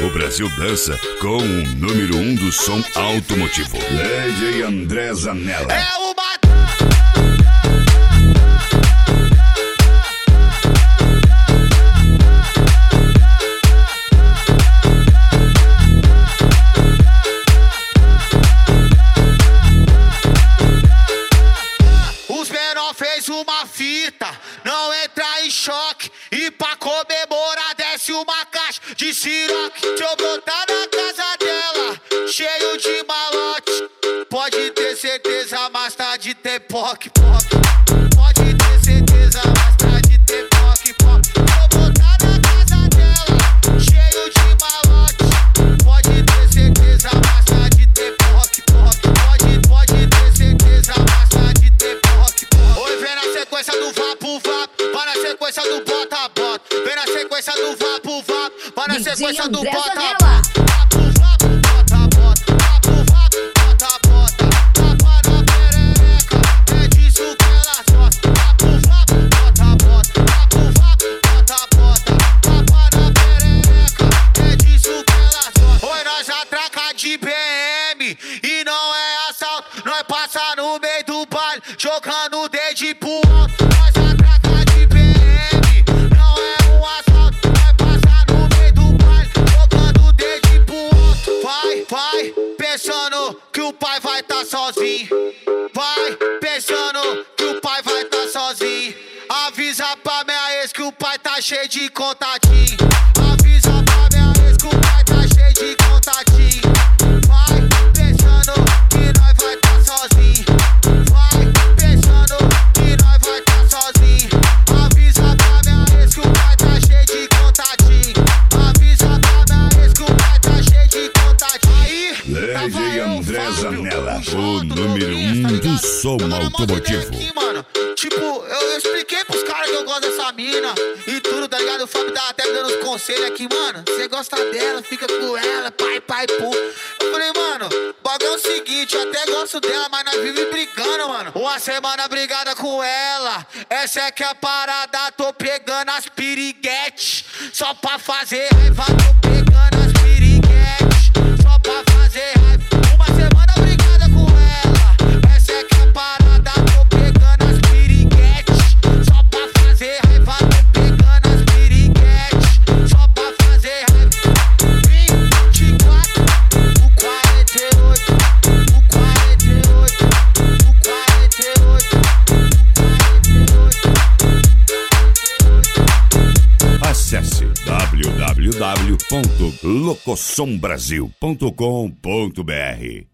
O Brasil dança com o número um do som automotivo. Lady André Zanella. É o Fez uma fita, não entra em choque. E pra comemorar, desce uma caixa de siroque. Se eu botar na casa dela, cheio de malote. Pode ter certeza, mais tarde tem poc, poc. Do vapo, vapo. Vai na sequência do bota, bota. Vem na sequência do vapo, vapo. Na DJ sequência do bota, bota. Vapo, vapo, bota, bota. Vapo, vapo, bota, bota. Tapa na perereca, é disso que ela gosta. Vapo, vapo, bota, bota. Vapo, vapo, bota, bota. Tapa na perereca, é disso que ela gosta. Oi, nós atraca de BM e não é assalto. Nós passa no meio do baile, jogando o dedo pro alto. Pai vai tá sozinho. Vai, pensando que o pai vai tá sozinho. Avisa pra minha ex que o pai tá cheio de contatinho. Zanella, o número um tá do som automotivo. Tipo, eu, expliquei pros caras que eu gosto dessa mina e tudo, tá ligado? O Fábio tava até dando uns conselhos aqui, mano. Você gosta dela, fica com ela, pai, pai, pum. Eu falei, mano, bagulho é o seguinte, eu até gosto dela, mas nós vive brigando, mano. Uma semana brigada com ela, essa é que é a parada, tô pegando as piriguetes. Só pra fazer raiva, tô pegando Acesse www.locossombrasil.com.br